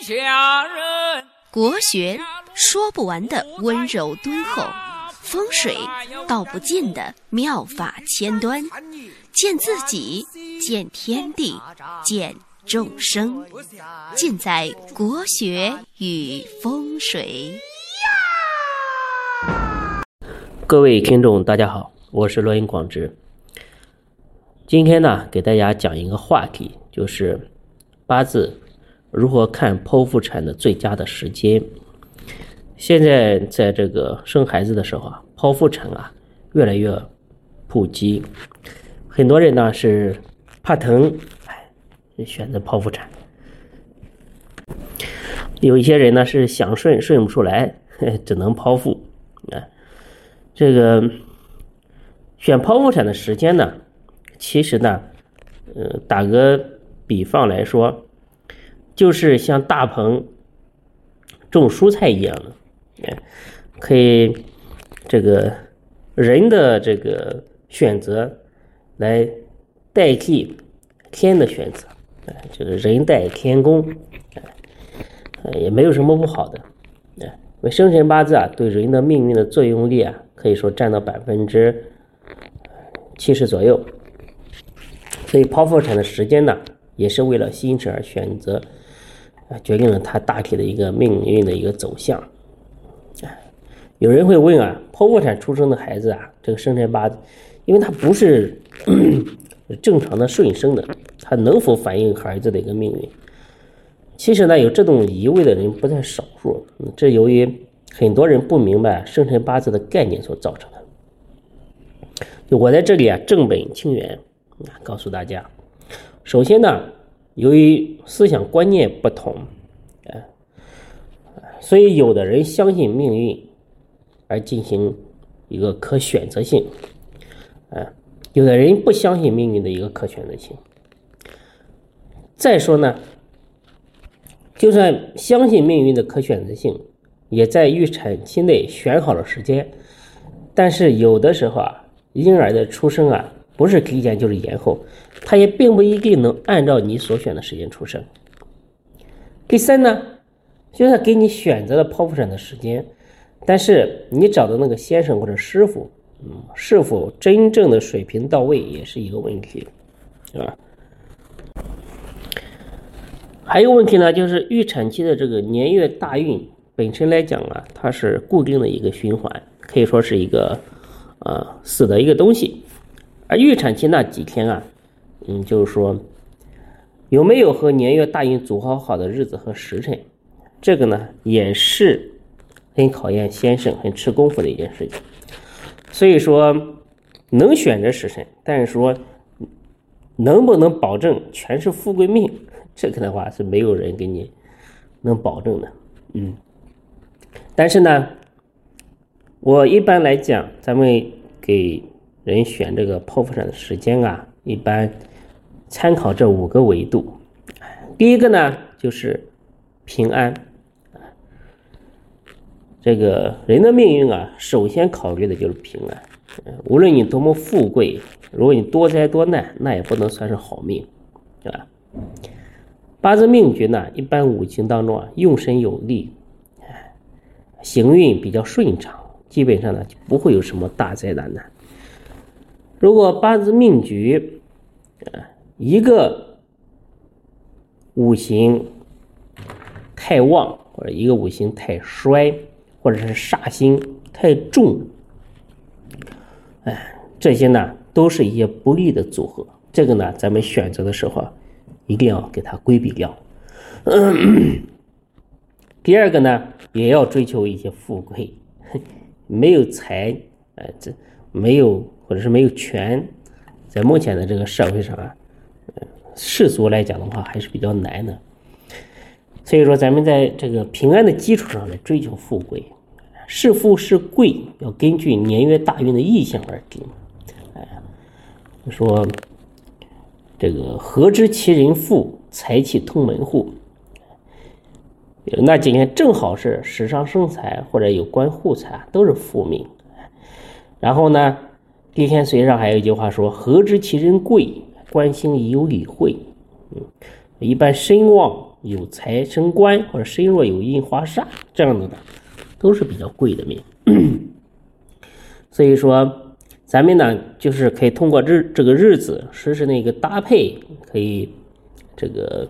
下人。国学说不完的温柔敦厚，风水道不尽的妙法千端，见自己，见天地，见众生，尽在国学与风水。各位听众，大家好，我是罗云广之。今天呢，给大家讲一个话题，就是八字如何看剖腹产的最佳的时间。现在在这个生孩子的时候啊，剖腹产啊越来越普及，很多人呢是怕疼，哎，选择剖腹产；有一些人呢是想顺顺不出来，只能剖腹。啊，这个选剖腹产的时间呢？其实呢，呃，打个比方来说，就是像大棚种蔬菜一样的，哎，可以这个人的这个选择来代替天的选择，哎，这个人代天工，哎，也没有什么不好的，哎，生辰八字啊，对人的命运的作用力啊，可以说占到百分之七十左右。所以剖腹产的时间呢，也是为了新生儿选择，啊，决定了他大体的一个命运的一个走向。有人会问啊，剖腹产出生的孩子啊，这个生辰八字，因为他不是 正常的顺生的，他能否反映孩子的一个命运？其实呢，有这种疑问的人不在少数，这由于很多人不明白生辰八字的概念所造成的。我在这里啊，正本清源啊。告诉大家，首先呢，由于思想观念不同，啊，所以有的人相信命运而进行一个可选择性，啊，有的人不相信命运的一个可选择性。再说呢，就算相信命运的可选择性，也在预产期内选好了时间，但是有的时候啊，婴儿的出生啊。不是提前就是延后，他也并不一定能按照你所选的时间出生。第三呢，就算给你选择了剖腹产的时间，但是你找的那个先生或者师傅，嗯，是否真正的水平到位也是一个问题，是吧？还有问题呢，就是预产期的这个年月大运本身来讲啊，它是固定的一个循环，可以说是一个啊死的一个东西。而预产期那几天啊，嗯，就是说有没有和年月大运组合好的日子和时辰，这个呢也是很考验先生、很吃功夫的一件事情。所以说能选择时辰，但是说能不能保证全是富贵命，这个的话是没有人给你能保证的。嗯，但是呢，我一般来讲，咱们给。人选这个剖腹产的时间啊，一般参考这五个维度。第一个呢，就是平安。这个人的命运啊，首先考虑的就是平安。无论你多么富贵，如果你多灾多难，那也不能算是好命，对吧？八字命局呢，一般五行当中啊，用神有力，行运比较顺畅，基本上呢就不会有什么大灾大难。如果八字命局，啊，一个五行太旺，或者一个五行太衰，或者是煞星太重，哎，这些呢都是一些不利的组合。这个呢，咱们选择的时候一定要给它规避掉。第二个呢，也要追求一些富贵，没有财，哎，这没有。或者是没有权，在目前的这个社会上啊，世俗来讲的话还是比较难的。所以说，咱们在这个平安的基础上来追求富贵，是富是贵要根据年月大运的意象而定。哎，说这个何知其人富，财气通门户。那几年正好是时尚生财或者有关护财都是富命。然后呢？地天髓上还有一句话说：“何知其人贵，关心有理会。”嗯，一般身旺有财生官或者身弱有印花煞这样子的，都是比较贵的命。所以说，咱们呢就是可以通过日这个日子实施那个搭配，可以这个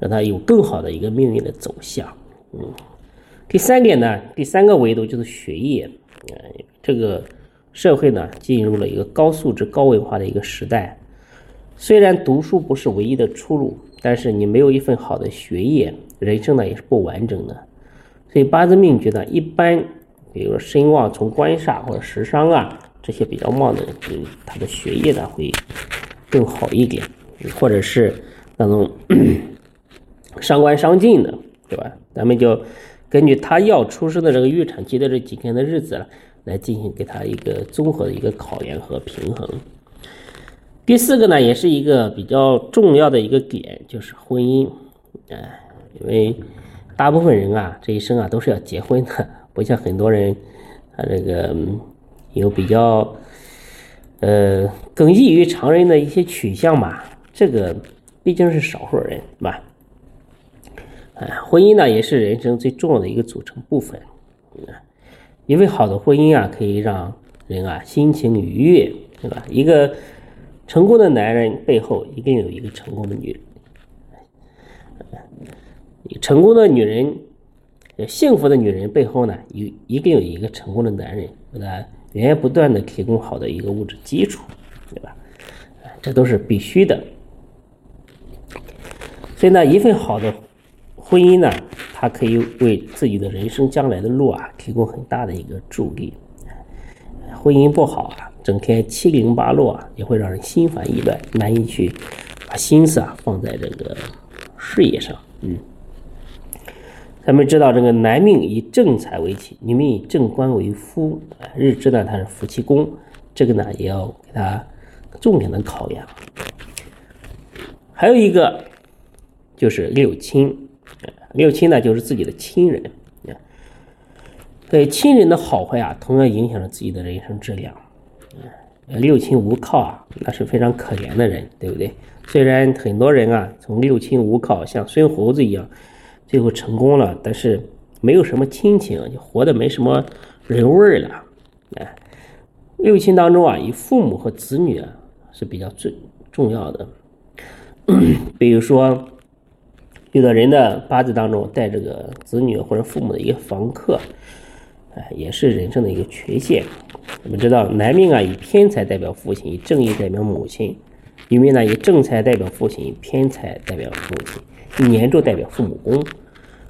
让他有更好的一个命运的走向。嗯，第三点呢，第三个维度就是学业。呃，这个社会呢进入了一个高素质、高文化的一个时代。虽然读书不是唯一的出路，但是你没有一份好的学业，人生呢也是不完整的。所以八字命局呢，一般比如说身旺从官煞或者食伤啊这些比较旺的人，他的学业呢会更好一点，或者是那种 伤官伤尽的，对吧？咱们就根据他要出生的这个预产期的这几天的日子了来进行给他一个综合的一个考验和平衡。第四个呢，也是一个比较重要的一个点，就是婚姻。哎，因为大部分人啊，这一生啊都是要结婚的，不像很多人，他这个有比较呃更异于常人的一些取向嘛。这个毕竟是少数人，是吧？哎，婚姻呢也是人生最重要的一个组成部分。一份好的婚姻啊，可以让人啊心情愉悦，对吧？一个。成功的男人背后一定有一个成功的女人，成功的女人，幸福的女人背后呢，有一定有一个成功的男人，给她源源不断的提供好的一个物质基础，对吧？这都是必须的。所以呢，一份好的婚姻呢，它可以为自己的人生将来的路啊，提供很大的一个助力。婚姻不好啊。整天七零八落啊，也会让人心烦意乱，难以去把心思啊放在这个事业上。嗯，咱们知道这个男命以正财为妻，女命以正官为夫。日支呢，它是夫妻宫，这个呢也要给他重点的考量。还有一个就是六亲，六亲呢就是自己的亲人啊。对亲人的好坏啊，同样影响着自己的人生质量。六亲无靠啊，那是非常可怜的人，对不对？虽然很多人啊，从六亲无靠，像孙猴子一样，最后成功了，但是没有什么亲情，就活得没什么人味儿了。哎，六亲当中啊，以父母和子女啊是比较最重要的。比如说，有的人的八字当中带这个子女或者父母的一个房客，哎，也是人生的一个缺陷。我们知道，男命啊以偏财代表父亲，以正义代表母亲；女命呢以正财代表父亲，以偏财代表母亲；以年柱代表父母宫。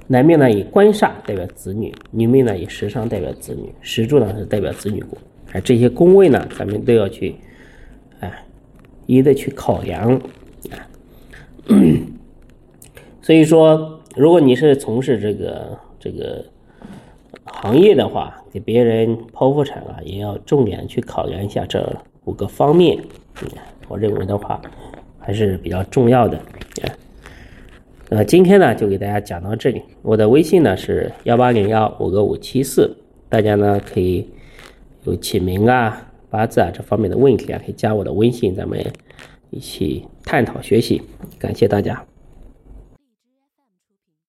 男命呢以官煞代表子女，女命呢以食伤代表子女，时柱呢是代表子女宫。哎，这些宫位呢，咱们都要去哎一一的去考量啊。所以说，如果你是从事这个这个。行业的话，给别人剖腹产啊，也要重点去考量一下这五个方面。我认为的话，还是比较重要的。呃，今天呢就给大家讲到这里。我的微信呢是幺八零幺五个五七四，大家呢可以有起名啊、八字啊这方面的问题啊，可以加我的微信，咱们一起探讨学习。感谢大家。